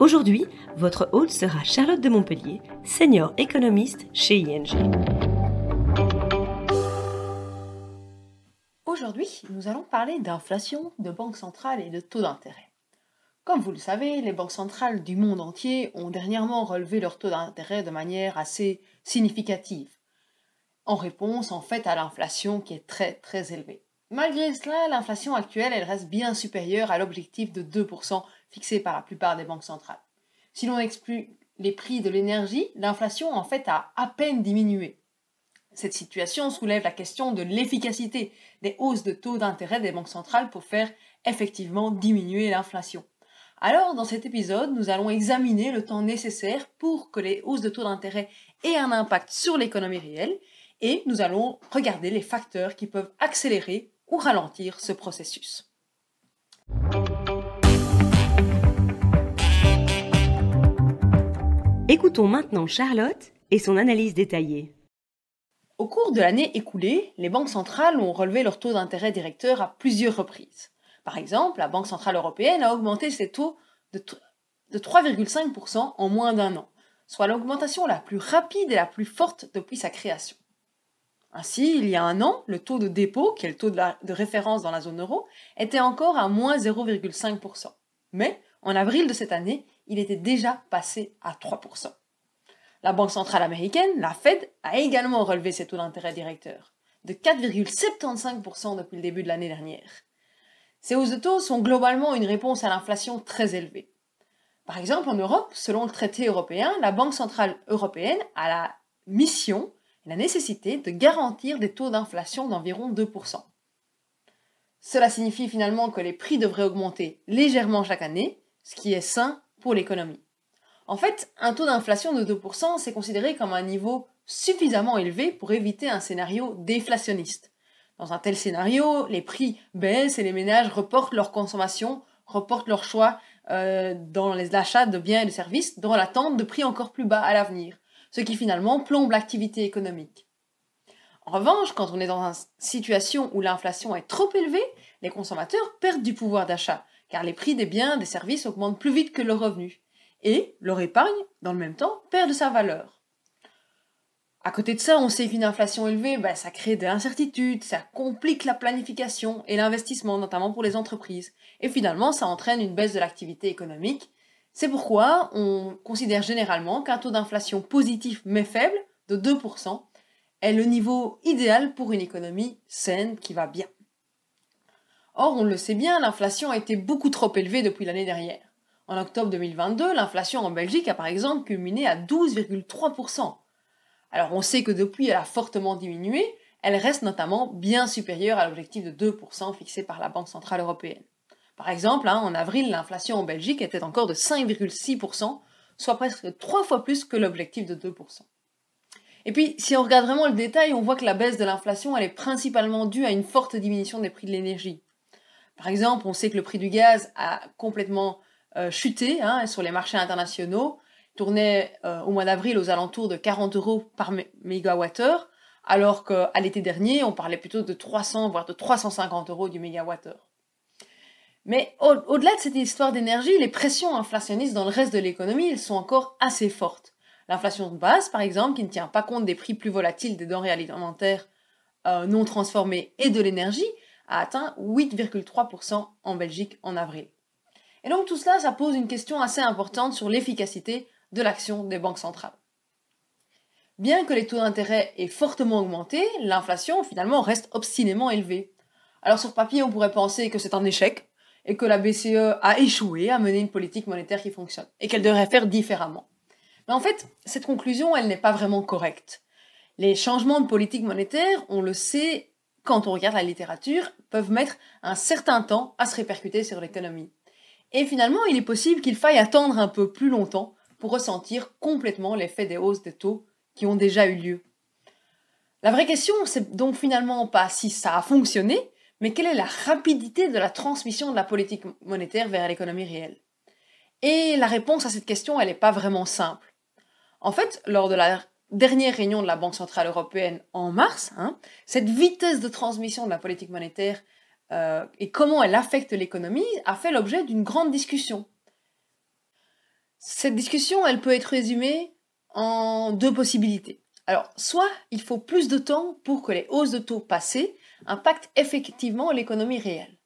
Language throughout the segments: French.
Aujourd'hui, votre hôte sera Charlotte de Montpellier, senior économiste chez ING. Aujourd'hui, nous allons parler d'inflation, de banque centrale et de taux d'intérêt. Comme vous le savez, les banques centrales du monde entier ont dernièrement relevé leur taux d'intérêt de manière assez significative, en réponse en fait à l'inflation qui est très très élevée. Malgré cela, l'inflation actuelle, elle reste bien supérieure à l'objectif de 2% fixé par la plupart des banques centrales. Si l'on exclut les prix de l'énergie, l'inflation en fait a à peine diminué. Cette situation soulève la question de l'efficacité des hausses de taux d'intérêt des banques centrales pour faire effectivement diminuer l'inflation. Alors, dans cet épisode, nous allons examiner le temps nécessaire pour que les hausses de taux d'intérêt aient un impact sur l'économie réelle et nous allons regarder les facteurs qui peuvent accélérer ou ralentir ce processus. Écoutons maintenant Charlotte et son analyse détaillée. Au cours de l'année écoulée, les banques centrales ont relevé leur taux d'intérêt directeur à plusieurs reprises. Par exemple, la Banque centrale européenne a augmenté ses taux de, 3,5% en moins d'un an, soit l'augmentation la plus rapide et la plus forte depuis sa création. Ainsi, il y a un an, le taux de dépôt, qui est le taux de, référence dans la zone euro, était encore à moins 0,5%. Mais, en avril de cette année, il était déjà passé à 3%. La Banque centrale américaine, la Fed, a également relevé ses taux d'intérêt directeurs, de 4,75% depuis le début de l'année dernière. Ces hausses de taux sont globalement une réponse à l'inflation très élevée. Par exemple, en Europe, selon le traité européen, la Banque centrale européenne a la mission la nécessité de garantir des taux d'inflation d'environ 2%. Cela signifie finalement que les prix devraient augmenter légèrement chaque année, ce qui est sain pour l'économie. En fait, un taux d'inflation de 2%, c'est considéré comme un niveau suffisamment élevé pour éviter un scénario déflationniste. Dans un tel scénario, les prix baissent et les ménages reportent leur consommation, reportent leur choix euh, dans les achats de biens et de services dans l'attente de prix encore plus bas à l'avenir, ce qui finalement plombe l'activité économique. En revanche, quand on est dans une situation où l'inflation est trop élevée, les consommateurs perdent du pouvoir d'achat, car les prix des biens, des services augmentent plus vite que leurs revenus. Et leur épargne, dans le même temps, perd de sa valeur. À côté de ça, on sait qu'une inflation élevée, bah, ça crée de l'incertitude, ça complique la planification et l'investissement, notamment pour les entreprises. Et finalement, ça entraîne une baisse de l'activité économique. C'est pourquoi on considère généralement qu'un taux d'inflation positif mais faible, de 2%, est le niveau idéal pour une économie saine qui va bien. Or, on le sait bien, l'inflation a été beaucoup trop élevée depuis l'année dernière. En octobre 2022, l'inflation en Belgique a par exemple culminé à 12,3%. Alors on sait que depuis elle a fortement diminué, elle reste notamment bien supérieure à l'objectif de 2% fixé par la Banque Centrale Européenne. Par exemple, hein, en avril, l'inflation en Belgique était encore de 5,6%, soit presque trois fois plus que l'objectif de 2%. Et puis, si on regarde vraiment le détail, on voit que la baisse de l'inflation, est principalement due à une forte diminution des prix de l'énergie. Par exemple, on sait que le prix du gaz a complètement euh, chuté hein, sur les marchés internationaux, tournait euh, au mois d'avril aux alentours de 40 euros par mégawattheure, alors qu'à l'été dernier, on parlait plutôt de 300 voire de 350 euros du mégawattheure. Mais au-delà de cette histoire d'énergie, les pressions inflationnistes dans le reste de l'économie, elles sont encore assez fortes. L'inflation de base, par exemple, qui ne tient pas compte des prix plus volatiles des denrées alimentaires euh, non transformées et de l'énergie, a atteint 8,3% en Belgique en avril. Et donc tout cela, ça pose une question assez importante sur l'efficacité de l'action des banques centrales. Bien que les taux d'intérêt aient fortement augmenté, l'inflation finalement reste obstinément élevée. Alors sur papier, on pourrait penser que c'est un échec et que la BCE a échoué à mener une politique monétaire qui fonctionne et qu'elle devrait faire différemment. Mais en fait, cette conclusion, elle n'est pas vraiment correcte. Les changements de politique monétaire, on le sait, quand on regarde la littérature, peuvent mettre un certain temps à se répercuter sur l'économie. Et finalement, il est possible qu'il faille attendre un peu plus longtemps pour ressentir complètement l'effet des hausses des taux qui ont déjà eu lieu. La vraie question, c'est donc finalement pas si ça a fonctionné, mais quelle est la rapidité de la transmission de la politique monétaire vers l'économie réelle? Et la réponse à cette question, elle n'est pas vraiment simple. En fait, lors de la dernière réunion de la Banque Centrale Européenne en mars, hein, cette vitesse de transmission de la politique monétaire euh, et comment elle affecte l'économie a fait l'objet d'une grande discussion. Cette discussion, elle peut être résumée en deux possibilités. Alors, soit il faut plus de temps pour que les hausses de taux passées impactent effectivement l'économie réelle.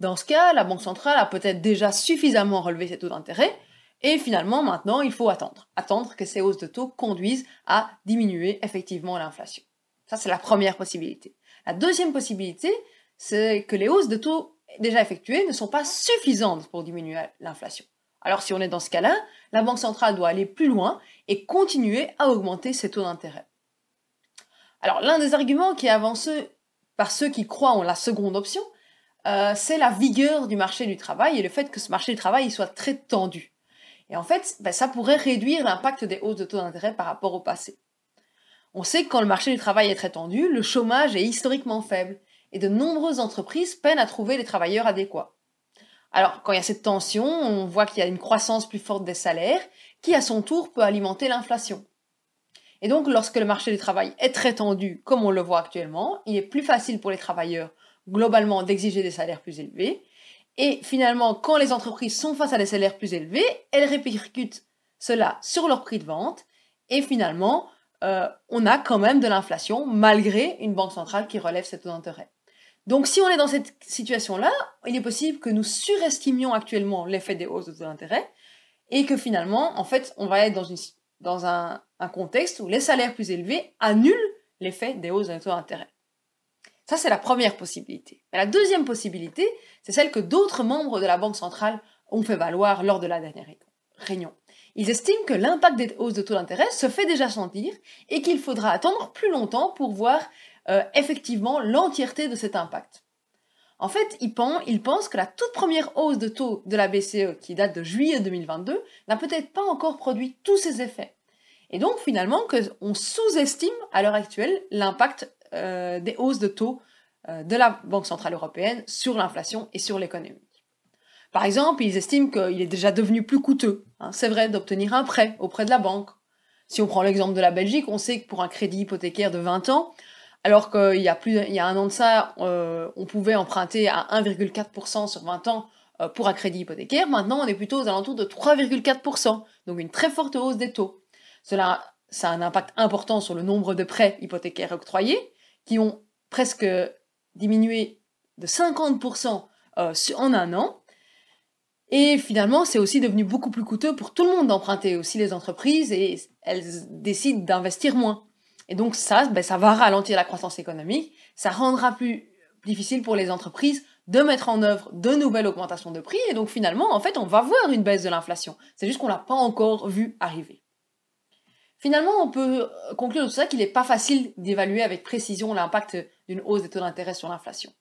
Dans ce cas, la Banque centrale a peut-être déjà suffisamment relevé ses taux d'intérêt, et finalement, maintenant, il faut attendre. Attendre que ces hausses de taux conduisent à diminuer effectivement l'inflation. Ça, c'est la première possibilité. La deuxième possibilité, c'est que les hausses de taux déjà effectuées ne sont pas suffisantes pour diminuer l'inflation. Alors si on est dans ce cas-là, la Banque centrale doit aller plus loin et continuer à augmenter ses taux d'intérêt. Alors l'un des arguments qui est avancé par ceux qui croient en la seconde option, euh, c'est la vigueur du marché du travail et le fait que ce marché du travail soit très tendu. Et en fait, ben, ça pourrait réduire l'impact des hausses de taux d'intérêt par rapport au passé. On sait que quand le marché du travail est très tendu, le chômage est historiquement faible et de nombreuses entreprises peinent à trouver les travailleurs adéquats. Alors, quand il y a cette tension, on voit qu'il y a une croissance plus forte des salaires, qui à son tour peut alimenter l'inflation. Et donc, lorsque le marché du travail est très tendu, comme on le voit actuellement, il est plus facile pour les travailleurs, globalement, d'exiger des salaires plus élevés. Et finalement, quand les entreprises sont face à des salaires plus élevés, elles répercutent cela sur leur prix de vente. Et finalement, euh, on a quand même de l'inflation, malgré une banque centrale qui relève ses taux d'intérêt. Donc si on est dans cette situation-là, il est possible que nous surestimions actuellement l'effet des hausses de taux d'intérêt et que finalement, en fait, on va être dans, une, dans un, contexte où les salaires plus élevés annulent l'effet des hausses de taux d'intérêt. Ça, c'est la première possibilité. La deuxième possibilité, c'est celle que d'autres membres de la Banque centrale ont fait valoir lors de la dernière réunion. Ils estiment que l'impact des hausses de taux d'intérêt se fait déjà sentir et qu'il faudra attendre plus longtemps pour voir euh, effectivement l'entièreté de cet impact. En fait, il pense que la toute première hausse de taux de la BCE, qui date de juillet 2022, n'a peut-être pas encore produit tous ses effets. Et donc, finalement, qu'on sous-estime à l'heure actuelle l'impact euh, des hausses de taux euh, de la Banque Centrale Européenne sur l'inflation et sur l'économie. Par exemple, ils estiment qu'il est déjà devenu plus coûteux, hein, c'est vrai, d'obtenir un prêt auprès de la banque. Si on prend l'exemple de la Belgique, on sait que pour un crédit hypothécaire de 20 ans, alors qu'il y a plus, il y a un an de ça, euh, on pouvait emprunter à 1,4% sur 20 ans euh, pour un crédit hypothécaire. Maintenant, on est plutôt aux alentours de 3,4%. Donc une très forte hausse des taux. Cela, ça a un impact important sur le nombre de prêts hypothécaires octroyés, qui ont presque diminué de 50% euh, en un an. Et finalement, c'est aussi devenu beaucoup plus coûteux pour tout le monde d'emprunter, aussi les entreprises, et elles décident d'investir moins. Et donc ça, ben, ça va ralentir la croissance économique, ça rendra plus difficile pour les entreprises de mettre en œuvre de nouvelles augmentations de prix, et donc finalement, en fait, on va voir une baisse de l'inflation. C'est juste qu'on l'a pas encore vu arriver. Finalement, on peut conclure de tout ça qu'il n'est pas facile d'évaluer avec précision l'impact d'une hausse des taux d'intérêt sur l'inflation.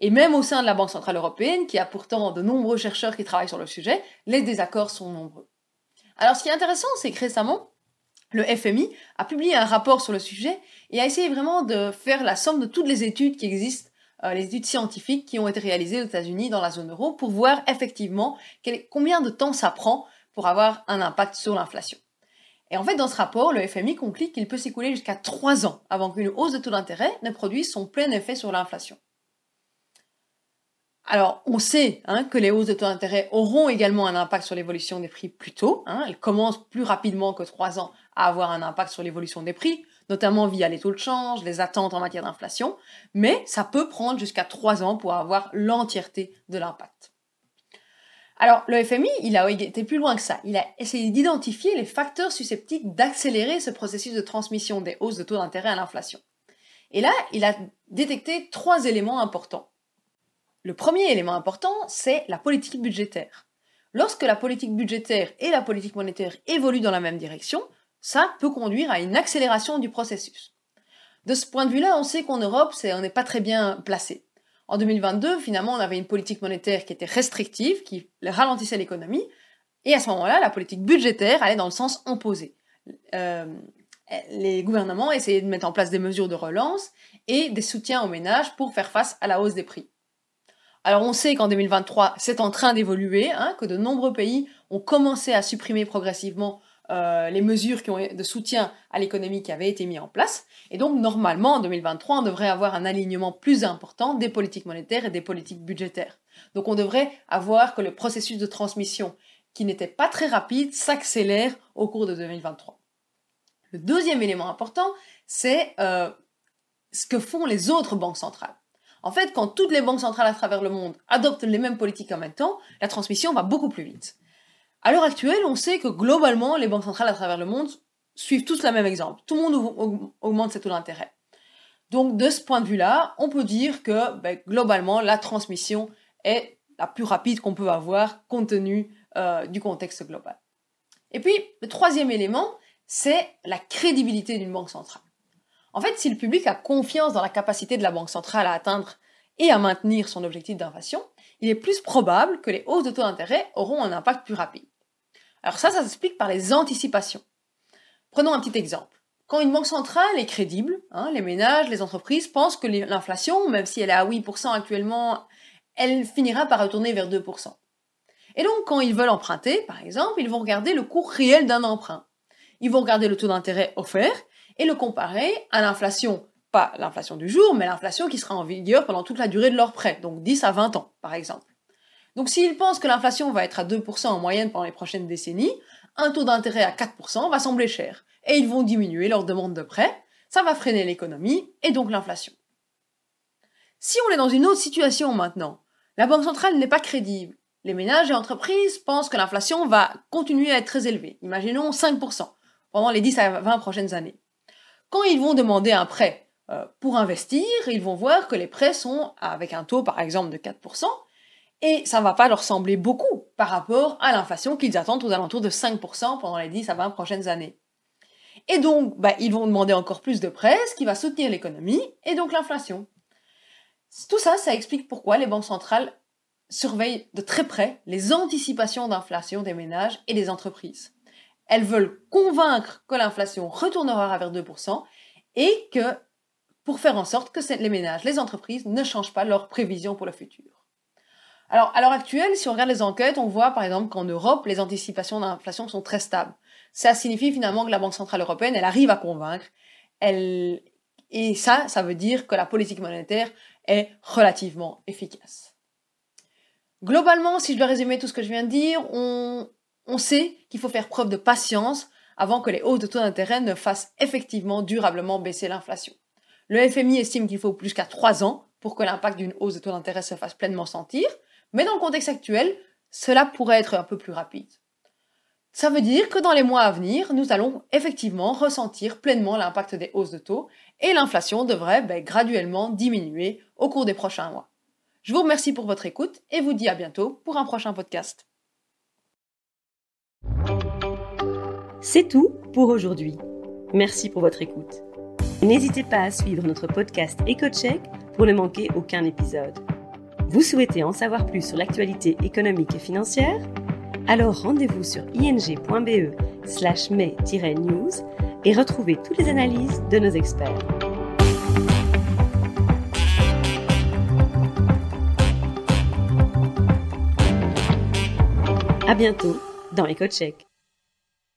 Et même au sein de la Banque Centrale Européenne, qui a pourtant de nombreux chercheurs qui travaillent sur le sujet, les désaccords sont nombreux. Alors ce qui est intéressant, c'est que récemment, le FMI a publié un rapport sur le sujet et a essayé vraiment de faire la somme de toutes les études qui existent, euh, les études scientifiques qui ont été réalisées aux États-Unis dans la zone euro pour voir effectivement combien de temps ça prend pour avoir un impact sur l'inflation. Et en fait, dans ce rapport, le FMI conclut qu'il peut s'écouler jusqu'à 3 ans avant qu'une hausse de taux d'intérêt ne produise son plein effet sur l'inflation. Alors, on sait hein, que les hausses de taux d'intérêt auront également un impact sur l'évolution des prix plus tôt. Hein. elles commencent plus rapidement que 3 ans à avoir un impact sur l'évolution des prix, notamment via les taux de change, les attentes en matière d'inflation, mais ça peut prendre jusqu'à 3 ans pour avoir l'entièreté de l'impact. Alors, le FMI, il a été plus loin que ça. Il a essayé d'identifier les facteurs susceptibles d'accélérer ce processus de transmission des hausses de taux d'intérêt à l'inflation. Et là, il a détecté trois éléments importants. Le premier élément important, c'est la politique budgétaire. Lorsque la politique budgétaire et la politique monétaire évoluent dans la même direction, ça peut conduire à une accélération du processus. De ce point de vue-là, on sait qu'en Europe, on n'est pas très bien placé. En 2022, finalement, on avait une politique monétaire qui était restrictive, qui ralentissait l'économie, et à ce moment-là, la politique budgétaire allait dans le sens opposé. Euh, les gouvernements essayaient de mettre en place des mesures de relance et des soutiens aux ménages pour faire face à la hausse des prix. Alors on sait qu'en 2023, c'est en train d'évoluer, hein, que de nombreux pays ont commencé à supprimer progressivement euh, les mesures qui ont, de soutien à l'économie qui avaient été mises en place. Et donc normalement, en 2023, on devrait avoir un alignement plus important des politiques monétaires et des politiques budgétaires. Donc on devrait avoir que le processus de transmission, qui n'était pas très rapide, s'accélère au cours de 2023. Le deuxième élément important, c'est euh, ce que font les autres banques centrales. En fait, quand toutes les banques centrales à travers le monde adoptent les mêmes politiques en même temps, la transmission va beaucoup plus vite. À l'heure actuelle, on sait que globalement, les banques centrales à travers le monde suivent tous le même exemple. Tout le monde augmente ses taux d'intérêt. Donc, de ce point de vue-là, on peut dire que ben, globalement, la transmission est la plus rapide qu'on peut avoir compte tenu euh, du contexte global. Et puis, le troisième élément, c'est la crédibilité d'une banque centrale. En fait, si le public a confiance dans la capacité de la Banque centrale à atteindre et à maintenir son objectif d'inflation, il est plus probable que les hausses de taux d'intérêt auront un impact plus rapide. Alors ça, ça s'explique par les anticipations. Prenons un petit exemple. Quand une banque centrale est crédible, hein, les ménages, les entreprises pensent que l'inflation, même si elle est à 8% actuellement, elle finira par retourner vers 2%. Et donc, quand ils veulent emprunter, par exemple, ils vont regarder le cours réel d'un emprunt. Ils vont regarder le taux d'intérêt offert et le comparer à l'inflation, pas l'inflation du jour, mais l'inflation qui sera en vigueur pendant toute la durée de leur prêt, donc 10 à 20 ans, par exemple. Donc s'ils pensent que l'inflation va être à 2% en moyenne pendant les prochaines décennies, un taux d'intérêt à 4% va sembler cher, et ils vont diminuer leur demande de prêt, ça va freiner l'économie et donc l'inflation. Si on est dans une autre situation maintenant, la Banque centrale n'est pas crédible, les ménages et entreprises pensent que l'inflation va continuer à être très élevée, imaginons 5%, pendant les 10 à 20 prochaines années. Quand ils vont demander un prêt euh, pour investir, ils vont voir que les prêts sont avec un taux par exemple de 4%, et ça ne va pas leur sembler beaucoup par rapport à l'inflation qu'ils attendent aux alentours de 5% pendant les 10 à 20 prochaines années. Et donc, bah, ils vont demander encore plus de prêts, ce qui va soutenir l'économie et donc l'inflation. Tout ça, ça explique pourquoi les banques centrales surveillent de très près les anticipations d'inflation des ménages et des entreprises. Elles veulent convaincre que l'inflation retournera vers 2% et que pour faire en sorte que les ménages, les entreprises ne changent pas leurs prévisions pour le futur. Alors, à l'heure actuelle, si on regarde les enquêtes, on voit par exemple qu'en Europe, les anticipations d'inflation sont très stables. Ça signifie finalement que la Banque Centrale Européenne, elle arrive à convaincre. Elle... Et ça, ça veut dire que la politique monétaire est relativement efficace. Globalement, si je dois résumer tout ce que je viens de dire, on, on sait qu'il faut faire preuve de patience avant que les hausses de taux d'intérêt ne fassent effectivement durablement baisser l'inflation. Le FMI estime qu'il faut plus qu'à 3 ans pour que l'impact d'une hausse de taux d'intérêt se fasse pleinement sentir, mais dans le contexte actuel, cela pourrait être un peu plus rapide. Ça veut dire que dans les mois à venir, nous allons effectivement ressentir pleinement l'impact des hausses de taux et l'inflation devrait ben, graduellement diminuer au cours des prochains mois. Je vous remercie pour votre écoute et vous dis à bientôt pour un prochain podcast. C'est tout pour aujourd'hui. Merci pour votre écoute. N'hésitez pas à suivre notre podcast EcoCheck pour ne manquer aucun épisode. Vous souhaitez en savoir plus sur l'actualité économique et financière? Alors rendez-vous sur ing.be slash news et retrouvez toutes les analyses de nos experts. À bientôt dans EcoCheck.